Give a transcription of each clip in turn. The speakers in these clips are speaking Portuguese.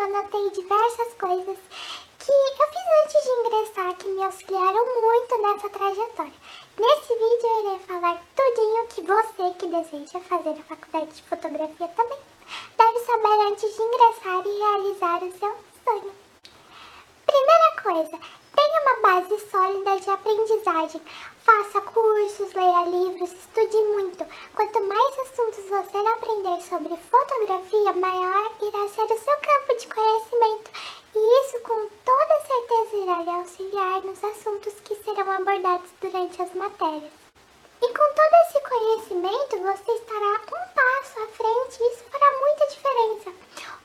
eu anotei diversas coisas que eu fiz antes de ingressar que me auxiliaram muito nessa trajetória. Nesse vídeo eu irei falar tudinho que você que deseja fazer a faculdade de fotografia também deve saber antes de ingressar e realizar o seu sonho. Primeira coisa, tenha uma base sólida de aprendizagem. Faça cursos, leia livros, estude muito. Quanto mais assuntos você aprender sobre fotografia, maior irá ser o seu campo de conhecimento. E isso com toda certeza irá lhe auxiliar nos assuntos que serão abordados durante as matérias. E com todo esse conhecimento, você estará um passo à frente. Isso fará muita diferença.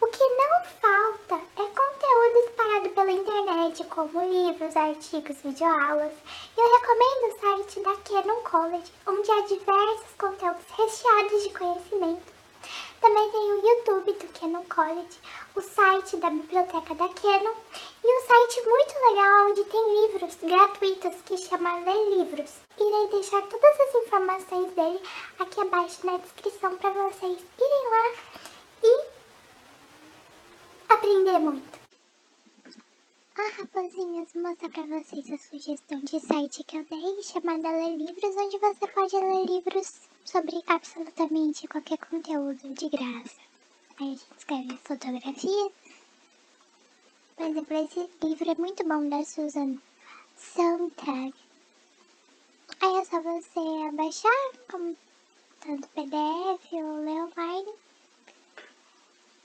O que não falta é conteúdo espalhado pela internet, como livros, artigos, videoaulas. Eu recomendo o site da Canon College, onde há diversos conteúdos recheados de conhecimento. Também tem o YouTube do Canon College, o site da biblioteca da Canon e um site muito legal onde tem livros gratuitos que chama Ler Livros. Irei deixar todas as informações dele aqui abaixo na descrição para vocês irem lá e aprender muito. Ah, rapazinhas, vou mostrar pra vocês a sugestão de site que eu dei, chamada Ler Livros, onde você pode ler livros sobre absolutamente qualquer conteúdo de graça. Aí a gente escreve fotografia. Por exemplo, esse livro é muito bom da Susan Sontag. Aí é só você abaixar, como tanto PDF ou ler online,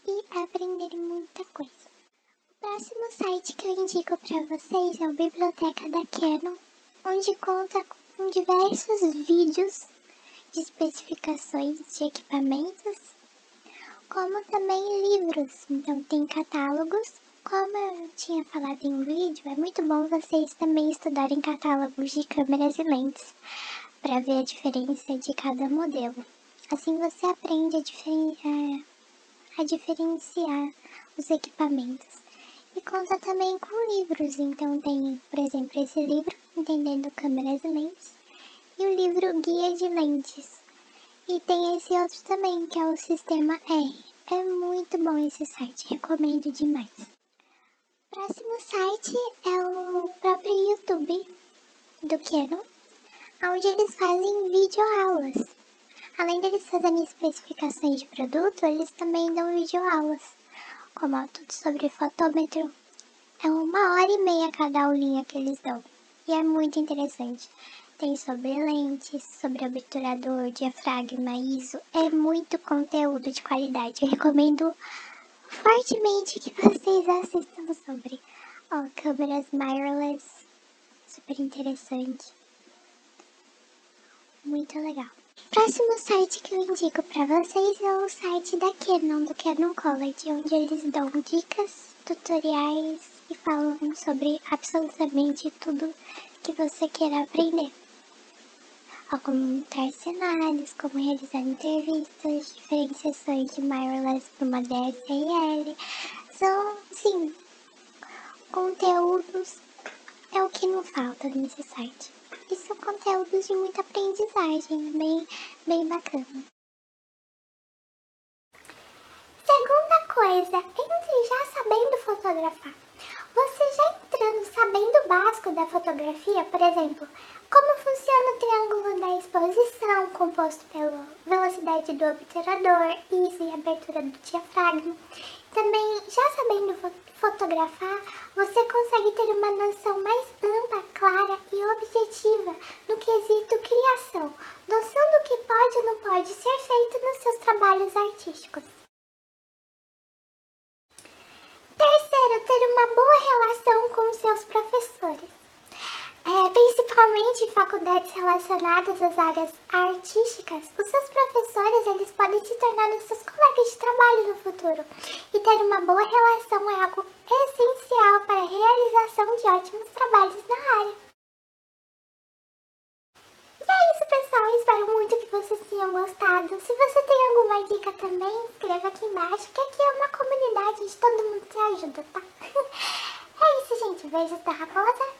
e aprender muita coisa. Próximo site que eu indico para vocês é o Biblioteca da Canon, onde conta com diversos vídeos de especificações de equipamentos, como também livros. Então tem catálogos. Como eu tinha falado em vídeo, é muito bom vocês também estudarem catálogos de câmeras e lentes para ver a diferença de cada modelo. Assim você aprende a, diferen a diferenciar os equipamentos. E conta também com livros, então tem, por exemplo, esse livro, Entendendo Câmeras e Lentes, e o livro Guia de Lentes. E tem esse outro também, que é o Sistema R. É muito bom esse site, recomendo demais. Próximo site é o próprio YouTube do Canon, onde eles fazem videoaulas. Além deles fazerem especificações de produto, eles também dão videoaulas é tudo sobre fotômetro. É uma hora e meia cada aulinha que eles dão. E é muito interessante. Tem sobre lentes, sobre obturador, diafragma, ISO. É muito conteúdo de qualidade. Eu recomendo fortemente que vocês assistam sobre. Ó, câmeras mirrorless. Super interessante. Muito legal. Próximo site que eu indico para vocês é o site da Canon, do Canon College, onde eles dão dicas, tutoriais e falam sobre absolutamente tudo que você queira aprender. Como montar cenários, como realizar entrevistas, diferenciações de mirrorless para uma DSLR. São, sim, conteúdos é o que não falta nesse site e são conteúdos de muita aprendizagem, bem, bem bacana. Segunda coisa, entre já sabendo fotografar. Você já entrando sabendo o básico da fotografia, por exemplo, como funciona o triângulo da exposição, composto pela velocidade do obturador, ISO e abertura do diafragma. Também, já sabendo fotografar, você consegue ter uma noção mais ampla, clara e objetiva no quesito criação, noção do que pode ou não pode ser feito nos seus trabalhos artísticos. Terceiro, ter uma boa relação com seus professores. É, principalmente em faculdades relacionadas às áreas artísticas, os seus professores eles podem se tornar seus colegas de trabalho no futuro. E ter uma boa relação é algo essencial para a realização de ótimos trabalhos na área. E é isso, pessoal. Espero muito que vocês tenham gostado. Se você tem alguma dica também, escreva aqui embaixo, que aqui é uma comunidade de todo mundo se ajuda, tá? Beijos da Raposa